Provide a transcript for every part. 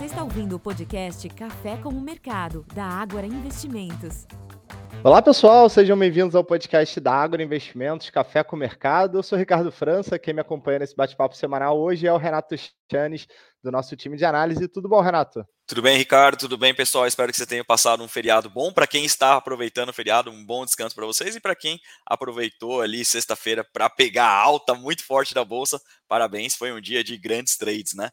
Você está ouvindo o podcast Café com o Mercado, da Ágora Investimentos. Olá pessoal, sejam bem-vindos ao podcast da Agro Investimentos, Café com o Mercado. Eu sou Ricardo França, quem me acompanha nesse bate-papo semanal hoje é o Renato Chanes, do nosso time de análise. Tudo bom, Renato? Tudo bem, Ricardo? Tudo bem, pessoal? Espero que você tenha passado um feriado bom. Para quem está aproveitando o feriado, um bom descanso para vocês. E para quem aproveitou ali sexta-feira para pegar a alta muito forte da bolsa, parabéns. Foi um dia de grandes trades, né?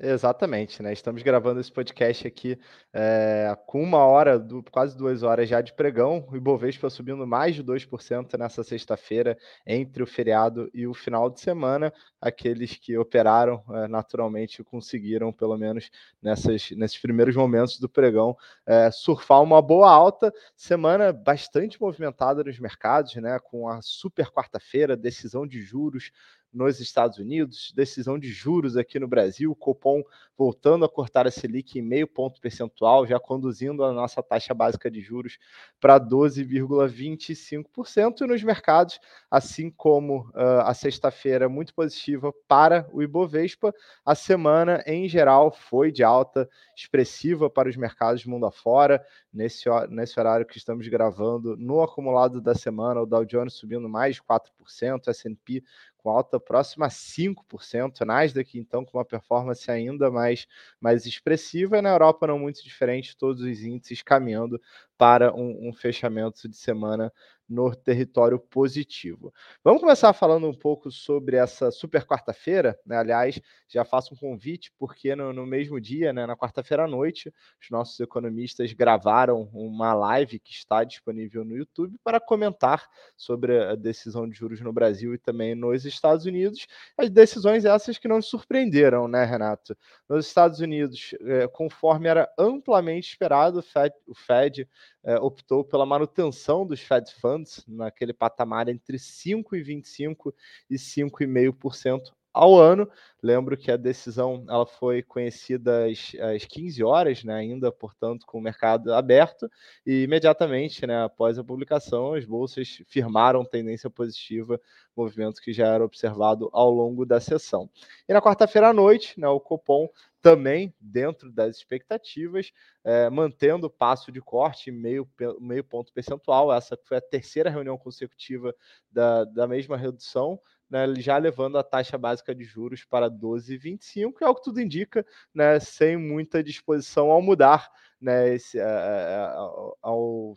Exatamente, né? Estamos gravando esse podcast aqui é, com uma hora, do, quase duas horas já de pregão. O Ibovespa subindo mais de 2% nessa sexta-feira, entre o feriado e o final de semana. Aqueles que operaram é, naturalmente conseguiram, pelo menos nessas, nesses primeiros momentos do pregão, é, surfar uma boa alta. Semana bastante movimentada nos mercados, né? Com a super quarta-feira, decisão de juros nos Estados Unidos, decisão de juros aqui no Brasil, o Copom voltando a cortar a Selic em meio ponto percentual, já conduzindo a nossa taxa básica de juros para 12,25%, e nos mercados, assim como uh, a sexta-feira muito positiva para o Ibovespa, a semana em geral foi de alta expressiva para os mercados mundo afora, nesse, nesse horário que estamos gravando, no acumulado da semana, o Dow Jones subindo mais de 4%, S&P com alta próxima a 5%, Nasdaq então com uma performance ainda mais, mais expressiva, e na Europa não muito diferente, todos os índices caminhando para um, um fechamento de semana no território positivo. Vamos começar falando um pouco sobre essa super quarta-feira, né? Aliás, já faço um convite, porque no, no mesmo dia, né, na quarta-feira à noite, os nossos economistas gravaram uma live que está disponível no YouTube para comentar sobre a decisão de juros no Brasil e também nos Estados Unidos. As decisões essas que não surpreenderam, né, Renato? Nos Estados Unidos, é, conforme era amplamente esperado, o Fed, o Fed é, optou pela manutenção dos Fed Funds naquele patamar entre 5,25% e 5,5% ao ano. Lembro que a decisão ela foi conhecida às, às 15 horas, né, ainda, portanto, com o mercado aberto, e imediatamente, né, após a publicação, as bolsas firmaram tendência positiva, movimento que já era observado ao longo da sessão. E na quarta-feira à noite, né, o Copom também dentro das expectativas, é, mantendo o passo de corte meio, meio ponto percentual. Essa foi a terceira reunião consecutiva da, da mesma redução, né, já levando a taxa básica de juros para 12,25, é o que tudo indica, né, sem muita disposição ao mudar né, esse, ao, ao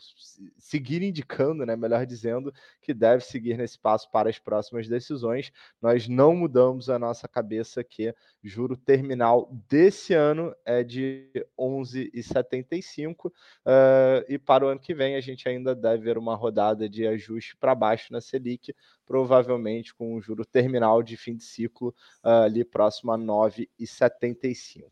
seguir indicando, né, melhor dizendo, que deve seguir nesse passo para as próximas decisões. Nós não mudamos a nossa cabeça que juro terminal desse ano é de 11,75 uh, e para o ano que vem a gente ainda deve ver uma rodada de ajuste para baixo na Selic, provavelmente com um juro terminal de fim de ciclo uh, ali próximo a 9,75.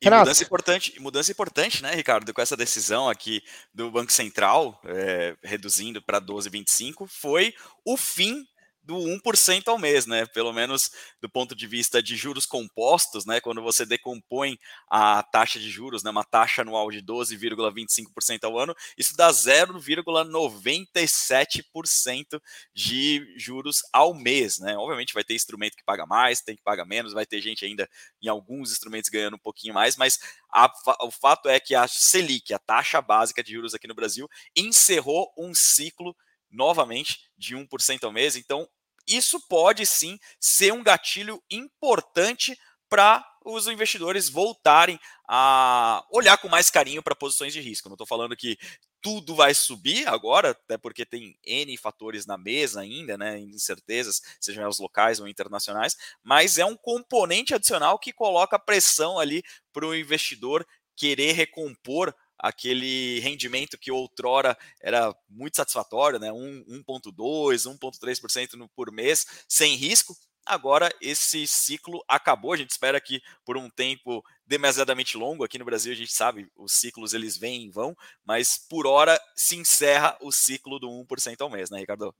E mudança importante, mudança importante, né, Ricardo, com essa decisão aqui do Banco Central, é, reduzindo para 12,25, foi o fim do 1% ao mês, né? Pelo menos do ponto de vista de juros compostos, né? Quando você decompõe a taxa de juros, né? Uma taxa anual de 12,25% ao ano, isso dá 0,97% de juros ao mês, né? Obviamente vai ter instrumento que paga mais, tem que pagar menos, vai ter gente ainda em alguns instrumentos ganhando um pouquinho mais, mas a, o fato é que a Selic, a taxa básica de juros aqui no Brasil, encerrou um ciclo novamente de 1% ao mês. Então, isso pode sim ser um gatilho importante para os investidores voltarem a olhar com mais carinho para posições de risco. Não estou falando que tudo vai subir agora, até porque tem N fatores na mesa ainda, né, incertezas, sejam elas locais ou internacionais, mas é um componente adicional que coloca pressão ali para o investidor querer recompor aquele rendimento que outrora era muito satisfatório, né? 1,2%, 1,3% por mês, sem risco. Agora esse ciclo acabou. A gente espera que por um tempo demasiadamente longo aqui no Brasil, a gente sabe, os ciclos eles vêm e vão, mas por hora se encerra o ciclo do 1% ao mês, né, Ricardo?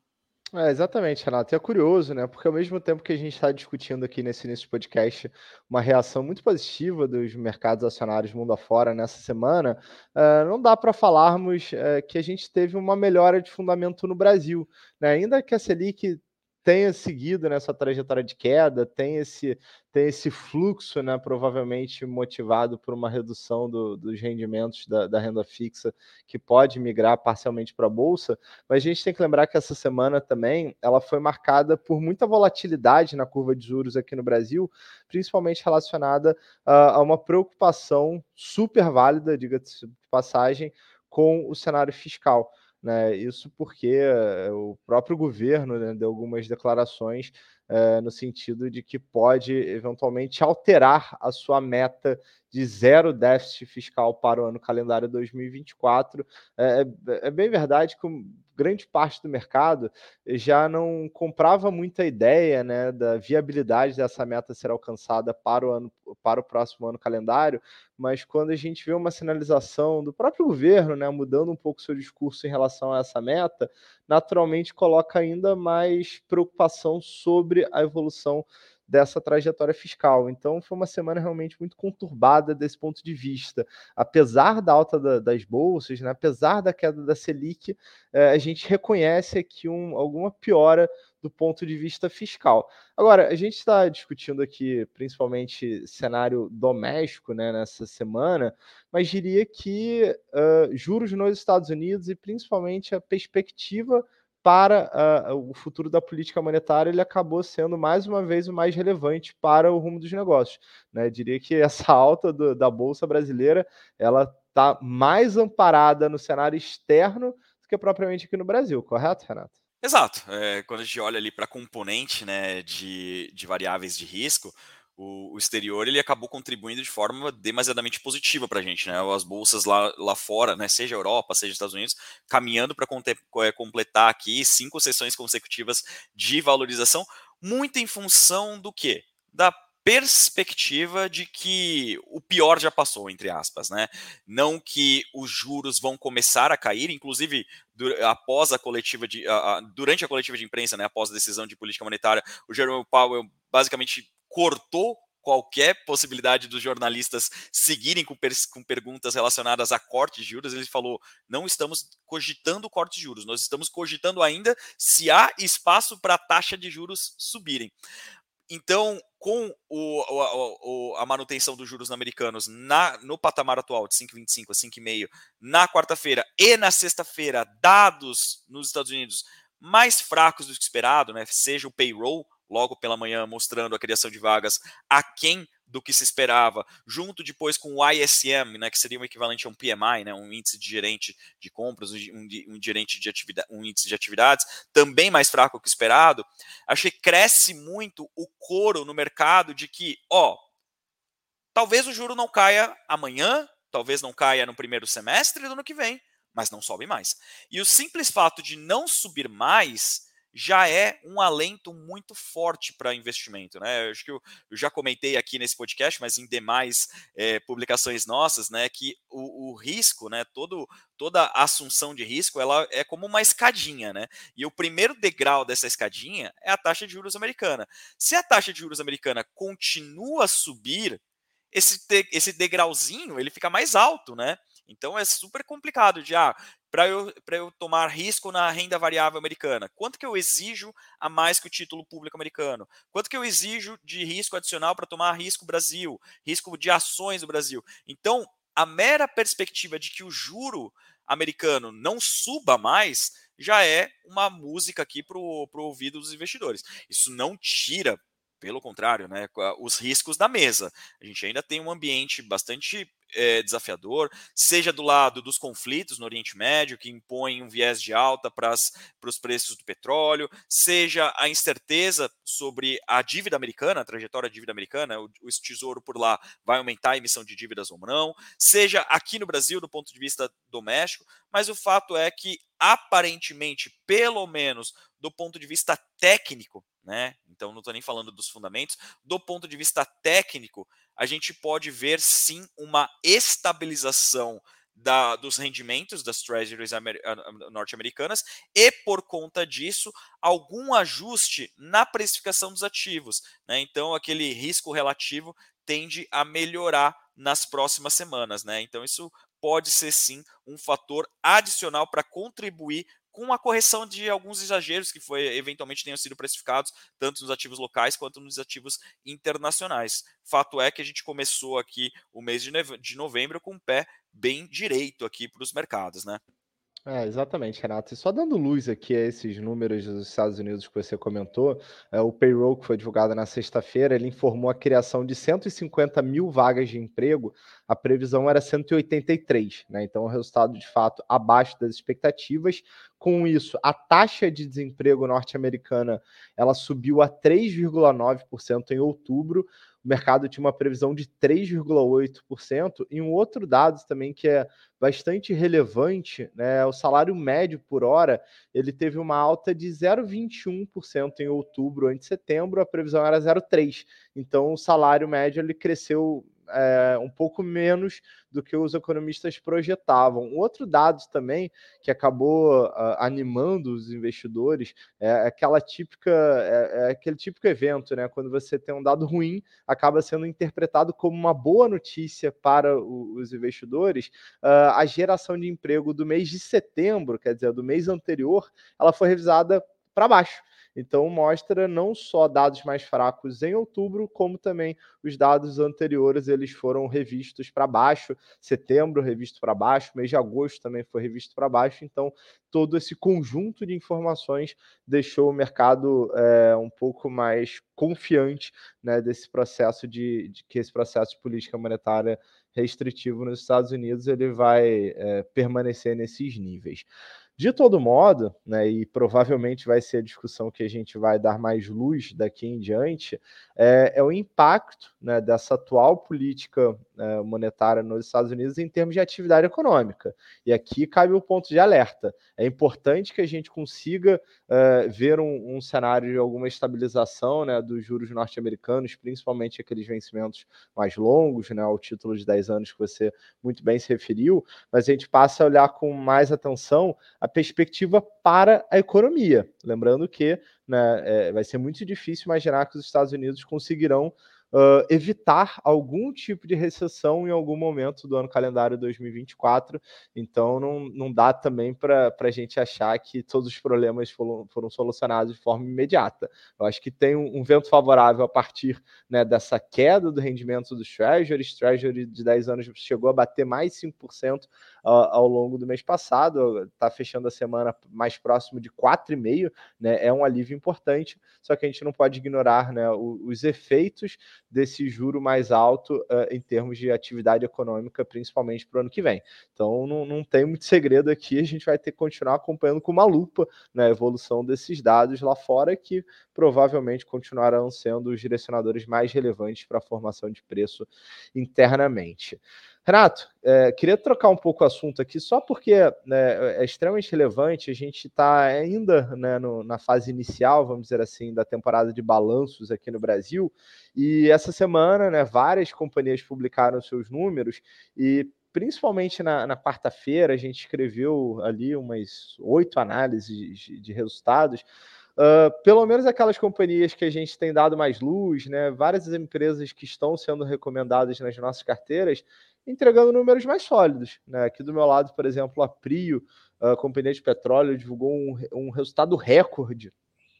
É, exatamente, Renato. E é curioso, né? Porque ao mesmo tempo que a gente está discutindo aqui nesse início podcast uma reação muito positiva dos mercados acionários mundo afora nessa semana, uh, não dá para falarmos uh, que a gente teve uma melhora de fundamento no Brasil. Né? Ainda que a Selic tenha seguido nessa trajetória de queda, tem esse, tem esse fluxo, né, provavelmente motivado por uma redução do, dos rendimentos da, da, renda fixa, que pode migrar parcialmente para a Bolsa, mas a gente tem que lembrar que essa semana também ela foi marcada por muita volatilidade na curva de juros aqui no Brasil, principalmente relacionada uh, a uma preocupação super válida, diga-se de passagem, com o cenário fiscal. Né? Isso porque eh, o próprio governo né, deu algumas declarações é, no sentido de que pode eventualmente alterar a sua meta de zero déficit fiscal para o ano calendário 2024. É, é, é bem verdade que grande parte do mercado já não comprava muita ideia né, da viabilidade dessa meta ser alcançada para o, ano, para o próximo ano calendário, mas quando a gente vê uma sinalização do próprio governo né, mudando um pouco seu discurso em relação a essa meta, naturalmente coloca ainda mais preocupação sobre a evolução dessa trajetória fiscal. Então, foi uma semana realmente muito conturbada desse ponto de vista. Apesar da alta da, das bolsas, né, apesar da queda da Selic, eh, a gente reconhece aqui um, alguma piora do ponto de vista fiscal. Agora, a gente está discutindo aqui principalmente cenário doméstico né, nessa semana, mas diria que uh, juros nos Estados Unidos e principalmente a perspectiva para uh, o futuro da política monetária, ele acabou sendo mais uma vez o mais relevante para o rumo dos negócios. Né? Diria que essa alta do, da Bolsa brasileira ela está mais amparada no cenário externo do que propriamente aqui no Brasil, correto, Renato? Exato. É, quando a gente olha ali para componente né, de, de variáveis de risco, o, o, exterior ele acabou contribuindo de forma demasiadamente positiva para a gente, né? As bolsas lá, lá fora, né? Seja Europa, seja Estados Unidos, caminhando para é, completar aqui cinco sessões consecutivas de valorização, muito em função do que? Da perspectiva de que o pior já passou, entre aspas, né? Não que os juros vão começar a cair, inclusive após a coletiva de durante a coletiva de imprensa, né, após a decisão de política monetária, o Jerome Powell basicamente cortou qualquer possibilidade dos jornalistas seguirem com, com, perguntas relacionadas a corte de juros, ele falou: não estamos cogitando corte de juros, nós estamos cogitando ainda se há espaço para a taxa de juros subirem. Então, com o, o, a manutenção dos juros americanos na, no patamar atual de 5,25 a 5,5 na quarta-feira e na sexta-feira, dados nos Estados Unidos mais fracos do que esperado, né, seja o payroll, logo pela manhã, mostrando a criação de vagas aquém do que se esperava, junto depois com o ISM, né, que seria o equivalente a um PMI, né, um índice de gerente de compras, um, um, gerente de atividade, um índice de atividades, também mais fraco que esperado, achei que cresce muito o coro no mercado de que, ó, talvez o juro não caia amanhã, talvez não caia no primeiro semestre do ano que vem, mas não sobe mais. E o simples fato de não subir mais já é um alento muito forte para investimento. Né? Eu acho que eu, eu, já comentei aqui nesse podcast, mas em demais é, publicações nossas, né, que o, o, risco, né, todo, toda assunção de risco, ela é como uma escadinha, né? E o primeiro degrau dessa escadinha é a taxa de juros americana. Se a taxa de juros americana continua a subir, esse, esse degrauzinho ele fica mais alto, né? Então é super complicado de ah, para eu, eu tomar risco na renda variável americana? Quanto que eu exijo a mais que o título público americano? Quanto que eu exijo de risco adicional para tomar risco Brasil, risco de ações do Brasil? Então, a mera perspectiva de que o juro americano não suba mais já é uma música aqui para o ouvido dos investidores. Isso não tira pelo contrário, né, os riscos da mesa. A gente ainda tem um ambiente bastante é, desafiador, seja do lado dos conflitos no Oriente Médio, que impõem um viés de alta para os preços do petróleo, seja a incerteza sobre a dívida americana, a trajetória da dívida americana, o, o tesouro por lá vai aumentar a emissão de dívidas ou não, seja aqui no Brasil, do ponto de vista doméstico, mas o fato é que, aparentemente, pelo menos do ponto de vista técnico, né? Então não estou nem falando dos fundamentos. Do ponto de vista técnico, a gente pode ver sim uma estabilização da, dos rendimentos das treasuries norte-americanas e, por conta disso, algum ajuste na precificação dos ativos. Né? Então, aquele risco relativo tende a melhorar nas próximas semanas. Né? Então, isso pode ser sim um fator adicional para contribuir com uma correção de alguns exageros que foi eventualmente tenham sido precificados tanto nos ativos locais quanto nos ativos internacionais. Fato é que a gente começou aqui o mês de novembro com o pé bem direito aqui para os mercados, né? É, exatamente, Renato. E só dando luz aqui a esses números dos Estados Unidos que você comentou, é, o payroll que foi divulgado na sexta-feira, ele informou a criação de 150 mil vagas de emprego, a previsão era 183, né? Então, o resultado de fato abaixo das expectativas. Com isso, a taxa de desemprego norte-americana ela subiu a 3,9% em outubro o mercado tinha uma previsão de 3,8%, e um outro dado também que é bastante relevante, né, o salário médio por hora, ele teve uma alta de 0,21% em outubro, antes de setembro, a previsão era 0,3%. Então, o salário médio ele cresceu é, um pouco menos do que os economistas projetavam. Outro dado também que acabou uh, animando os investidores é aquela típica, é, é, aquele típico evento, né? Quando você tem um dado ruim, acaba sendo interpretado como uma boa notícia para o, os investidores. Uh, a geração de emprego do mês de setembro, quer dizer, do mês anterior, ela foi revisada para baixo. Então, mostra não só dados mais fracos em outubro, como também os dados anteriores eles foram revistos para baixo. Setembro revisto para baixo, mês de agosto também foi revisto para baixo. Então, todo esse conjunto de informações deixou o mercado é, um pouco mais confiante né, desse processo de, de, que esse processo de política monetária restritivo nos Estados Unidos ele vai é, permanecer nesses níveis. De todo modo, né, e provavelmente vai ser a discussão que a gente vai dar mais luz daqui em diante, é, é o impacto né, dessa atual política é, monetária nos Estados Unidos em termos de atividade econômica. E aqui cabe o ponto de alerta. É importante que a gente consiga é, ver um, um, cenário de alguma estabilização né, dos juros norte-americanos, principalmente aqueles vencimentos mais longos, né, ao título de 10 anos que você muito bem se referiu, mas a gente passa a olhar com mais atenção a perspectiva para a economia. Lembrando que né, é, vai ser muito difícil imaginar que os Estados Unidos conseguirão uh, evitar algum tipo de recessão em algum momento do ano calendário 2024. Então, não, não dá também para a gente achar que todos os problemas foram, foram solucionados de forma imediata. Eu acho que tem um, um vento favorável a partir né, dessa queda do rendimento dos treasuries. Treasury de 10 anos chegou a bater mais 5% ao longo do mês passado, está fechando a semana mais próximo de 4,5%, né? É um alívio importante, só que a gente não pode ignorar né, os efeitos desse juro mais alto uh, em termos de atividade econômica, principalmente para o ano que vem. Então não, não tem muito segredo aqui, a gente vai ter que continuar acompanhando com uma lupa né, a evolução desses dados lá fora, que provavelmente continuarão sendo os direcionadores mais relevantes para a formação de preço internamente. Renato, é, queria trocar um pouco o assunto aqui, só porque né, é extremamente relevante. A gente está ainda né, no, na fase inicial, vamos dizer assim, da temporada de balanços aqui no Brasil. E essa semana, né, várias companhias publicaram seus números e principalmente na, na quarta-feira, a gente escreveu ali umas oito análises de, de resultados. Uh, pelo menos aquelas companhias que a gente tem dado mais luz, né? Várias empresas que estão sendo recomendadas nas nossas carteiras, entregando números mais sólidos. Né? Aqui do meu lado, por exemplo, a Prio, a companhia de petróleo, divulgou um, um resultado recorde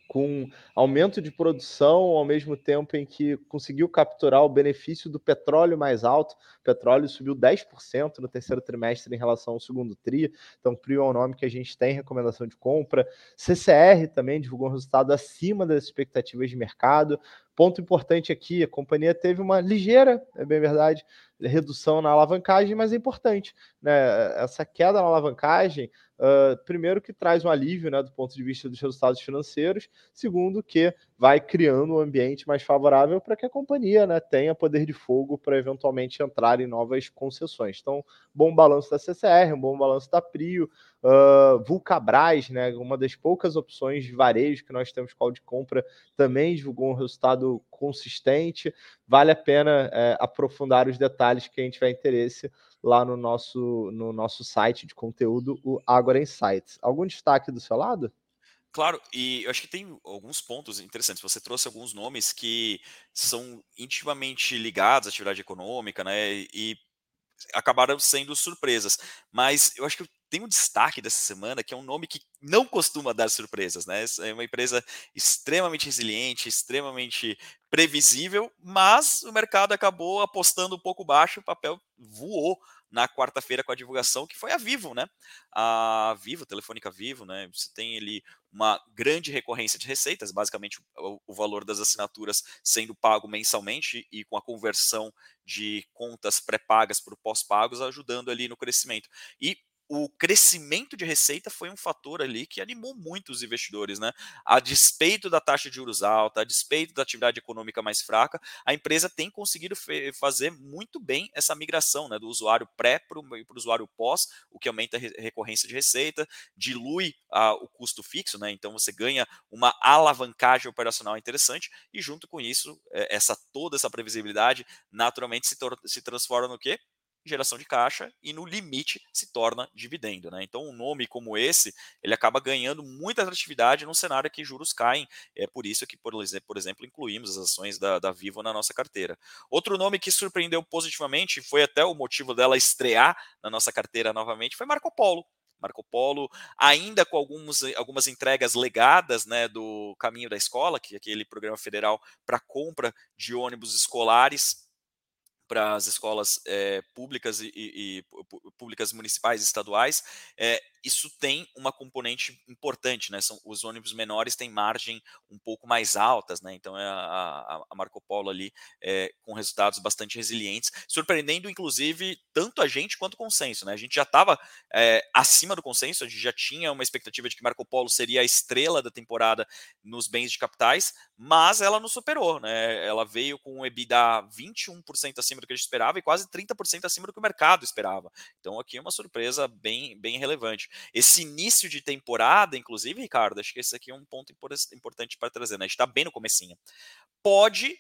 com aumento de produção ao mesmo tempo em que conseguiu capturar o benefício do petróleo mais alto. O petróleo subiu 10% no terceiro trimestre em relação ao segundo tri. Então, PRIO é um nome que a gente tem recomendação de compra. CCR também divulgou um resultado acima das expectativas de mercado. Ponto importante aqui, a companhia teve uma ligeira, é bem verdade, redução na alavancagem, mas é importante. Né? Essa queda na alavancagem Uh, primeiro, que traz um alívio né, do ponto de vista dos resultados financeiros, segundo, que vai criando um ambiente mais favorável para que a companhia né, tenha poder de fogo para eventualmente entrar em novas concessões. Então, bom balanço da CCR, um bom balanço da Prio, uh, Vulcabras, né, uma das poucas opções de varejo que nós temos qual de compra, também divulgou um resultado consistente. Vale a pena é, aprofundar os detalhes que a gente vai interesse lá no nosso, no nosso site de conteúdo, o Agora Insights. Algum destaque do seu lado? Claro, e eu acho que tem alguns pontos interessantes. Você trouxe alguns nomes que são intimamente ligados à atividade econômica, né? E acabaram sendo surpresas. Mas eu acho que tem um destaque dessa semana que é um nome que não costuma dar surpresas, né? É uma empresa extremamente resiliente, extremamente previsível, mas o mercado acabou apostando um pouco baixo, o papel voou na quarta-feira com a divulgação, que foi a Vivo, né? A Vivo, Telefônica Vivo, né? Você tem ali uma grande recorrência de receitas, basicamente o, valor das assinaturas sendo pago mensalmente e com a conversão de contas pré-pagas para pós-pagos, ajudando ali no crescimento. E o crescimento de receita foi um fator ali que animou muito os investidores, né? A despeito da taxa de juros alta, a despeito da atividade econômica mais fraca, a empresa tem conseguido fazer muito bem essa migração, né, do usuário pré para o usuário pós, o que aumenta a recorrência de receita, dilui o custo fixo, né? Então você ganha uma alavancagem operacional interessante e junto com isso, é, essa toda essa previsibilidade naturalmente se, se transforma no quê? Geração de caixa e no limite se torna dividendo. Né? Então, um nome como esse, ele acaba ganhando muita atratividade num cenário que juros caem. É por isso que, por exemplo, incluímos as ações da, da Vivo na nossa carteira. Outro nome que surpreendeu positivamente, foi até o motivo dela estrear na nossa carteira novamente, foi Marco Polo. Marco Polo, ainda com alguns, algumas entregas legadas né, do Caminho da Escola, que é aquele programa federal para compra de ônibus escolares para as escolas é, públicas e, e, e, públicas municipais e estaduais, é, isso tem uma componente importante, né? São, os ônibus menores têm margem um pouco mais altas, né? Então é a, a Marco Polo ali é, com resultados bastante resilientes, surpreendendo inclusive tanto a gente quanto o consenso, né? A gente já estava acima do consenso, a gente já tinha uma expectativa de que Marco Polo seria a estrela da temporada nos bens de capitais, mas ela não superou, né? Ela veio com um EBITDA 21% acima do que a gente esperava e quase 30% acima do que o mercado esperava. Então aqui é uma surpresa bem, bem relevante. Esse início de temporada, inclusive, Ricardo, acho que esse aqui é um ponto importante para trazer, né? A gente está bem no comecinho. Pode,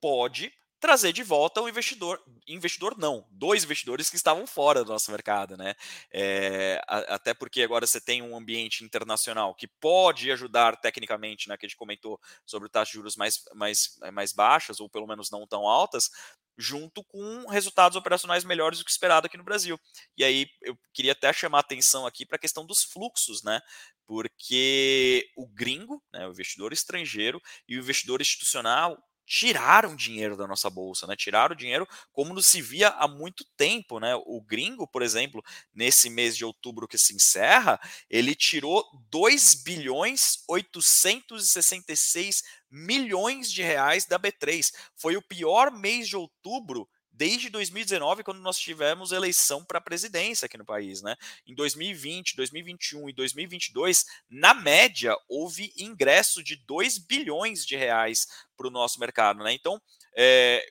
pode trazer de volta o investidor, investidor não, dois investidores que estavam fora do nosso mercado, né? É, até porque agora você tem um ambiente internacional que pode ajudar tecnicamente, né? Que a gente comentou sobre taxas de juros mais, mais, mais baixas, ou pelo menos não tão altas, junto com resultados operacionais melhores do que esperado aqui no Brasil. E aí eu queria até chamar a atenção aqui para a questão dos fluxos, né? Porque o gringo, né, o investidor estrangeiro e o investidor institucional tiraram dinheiro da nossa bolsa, né? Tiraram dinheiro como não se via há muito tempo, né? O gringo, por exemplo, nesse mês de outubro que se encerra, ele tirou 2 bilhões 866 milhões de reais da B3. Foi o pior mês de outubro desde 2019, quando nós tivemos eleição para presidência aqui no país. Né? Em 2020, 2021 e 2022, na média, houve ingresso de 2 bilhões de reais para o nosso mercado. Né? Então, é,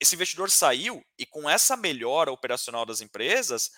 esse investidor saiu e com essa melhora operacional das empresas,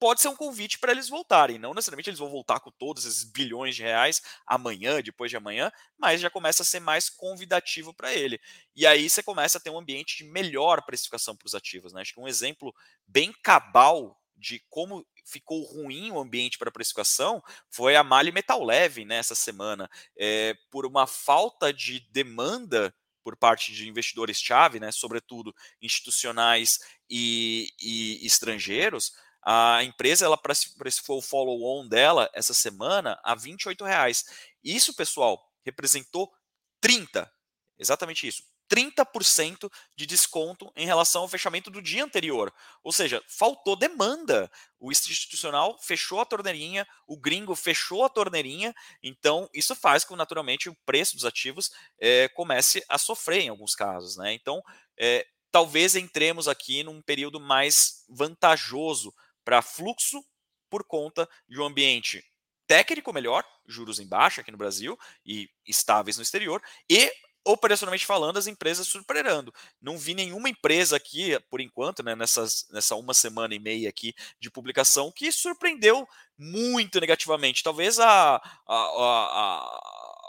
pode ser um convite para eles voltarem. Não necessariamente eles vão voltar com todos esses bilhões de reais amanhã, depois de amanhã, mas já começa a ser mais convidativo para ele. E aí você começa a ter um ambiente de melhor precificação para os ativos. Né? Acho que um exemplo bem cabal de como ficou ruim o ambiente para precificação foi a Mali Metal Leve nessa né, semana. É, por uma falta de demanda por parte de investidores-chave, né, sobretudo institucionais e, e estrangeiros, a empresa ela precificou o follow-on dela essa semana a 28 reais. Isso, pessoal, representou 30, exatamente isso, 30% de desconto em relação ao fechamento do dia anterior. Ou seja, faltou demanda. O institucional fechou a torneirinha, o gringo fechou a torneirinha, então isso faz com naturalmente o preço dos ativos é, comece a sofrer em alguns casos. Né? Então, é, talvez entremos aqui num período mais vantajoso para fluxo por conta de um ambiente técnico melhor, juros em baixa aqui no Brasil e estáveis no exterior, e operacionalmente falando, as empresas superando. Não vi nenhuma empresa aqui, por enquanto, né, nessas, nessa uma semana e meia aqui de publicação, que surpreendeu muito negativamente. Talvez a, a, a,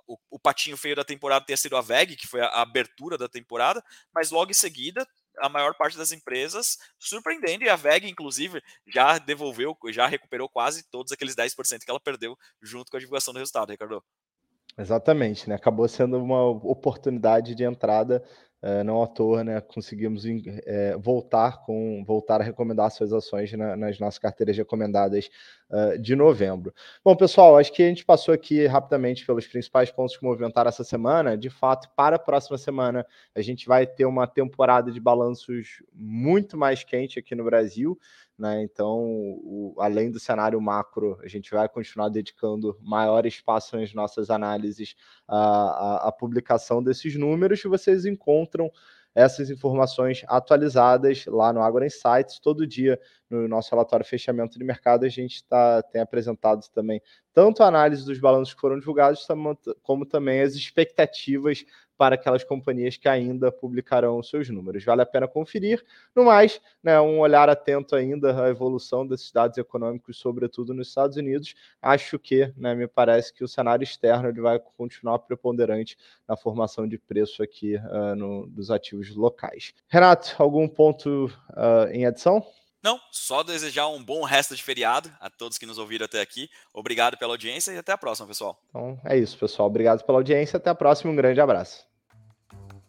o, o, patinho feio da temporada tenha sido a VEG, que foi a, a abertura da temporada, mas logo em seguida a maior parte das empresas surpreendendo, e a VEG, inclusive, já devolveu, já recuperou quase todos aqueles 10% que ela perdeu junto com a divulgação do resultado, Ricardo. Exatamente, né? Acabou sendo uma oportunidade de entrada Uh, não à toa, né, conseguimos é, voltar com voltar a recomendar suas ações na, nas nossas carteiras recomendadas uh, de novembro. Bom, pessoal, acho que a gente passou aqui rapidamente pelos principais pontos que movimentaram essa semana. De fato, para a próxima semana, a gente vai ter uma temporada de balanços muito mais quente aqui no Brasil. Né? Então, o, além do cenário macro, a gente vai continuar dedicando maior espaço nas nossas análises à, publicação desses números, vocês encontram essas informações atualizadas lá no Agora Insights. Todo dia, no nosso relatório fechamento de mercado, a gente tá, tem apresentado também tanto a análise dos balanços que foram divulgados, como também as expectativas para aquelas companhias que ainda publicarão seus números. Vale a pena conferir. No mais, né, um olhar atento ainda à evolução desses dados econômicos, sobretudo nos Estados Unidos. Acho que, né, me parece que o cenário externo ele vai continuar preponderante na formação de preço aqui uh, no, dos ativos locais. Renato, algum ponto uh, em adição? Não, só desejar um bom resto de feriado a todos que nos ouviram até aqui. Obrigado pela audiência e até a próxima, pessoal. Então é isso, pessoal. Obrigado pela audiência. Até a próxima. Um grande abraço.